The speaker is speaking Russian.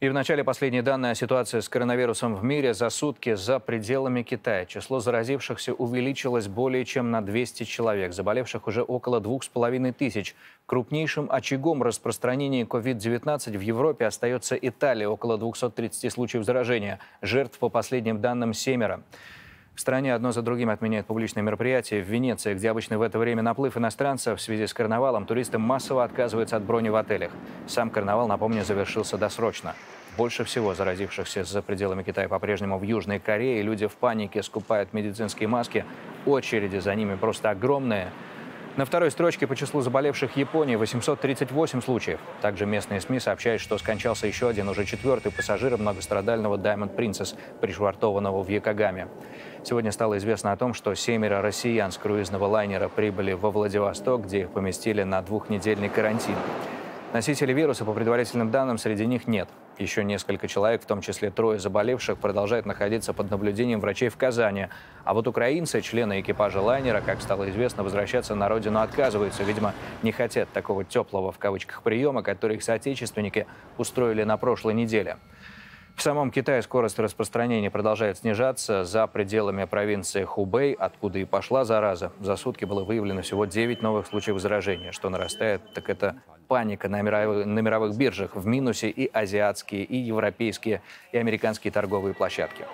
И в начале последние данные о ситуации с коронавирусом в мире за сутки за пределами Китая. Число заразившихся увеличилось более чем на 200 человек. Заболевших уже около двух с половиной тысяч. Крупнейшим очагом распространения COVID-19 в Европе остается Италия. Около 230 случаев заражения. Жертв по последним данным семеро. В стране одно за другим отменяют публичные мероприятия. В Венеции, где обычно в это время наплыв иностранцев в связи с карнавалом, туристы массово отказываются от брони в отелях. Сам карнавал, напомню, завершился досрочно. Больше всего заразившихся за пределами Китая по-прежнему в Южной Корее. Люди в панике скупают медицинские маски. Очереди за ними просто огромные. На второй строчке по числу заболевших Японии 838 случаев. Также местные СМИ сообщают, что скончался еще один, уже четвертый пассажир многострадального Diamond Princess, пришвартованного в Якогаме. Сегодня стало известно о том, что семеро россиян с круизного лайнера прибыли во Владивосток, где их поместили на двухнедельный карантин. Носителей вируса, по предварительным данным, среди них нет. Еще несколько человек, в том числе трое заболевших, продолжают находиться под наблюдением врачей в Казани. А вот украинцы, члены экипажа лайнера, как стало известно, возвращаться на родину отказываются. Видимо, не хотят такого теплого в кавычках приема, который их соотечественники устроили на прошлой неделе. В самом Китае скорость распространения продолжает снижаться. За пределами провинции Хубэй, откуда и пошла зараза, за сутки было выявлено всего 9 новых случаев заражения. Что нарастает, так это паника на мировых, на мировых биржах. В минусе и азиатские, и европейские, и американские торговые площадки.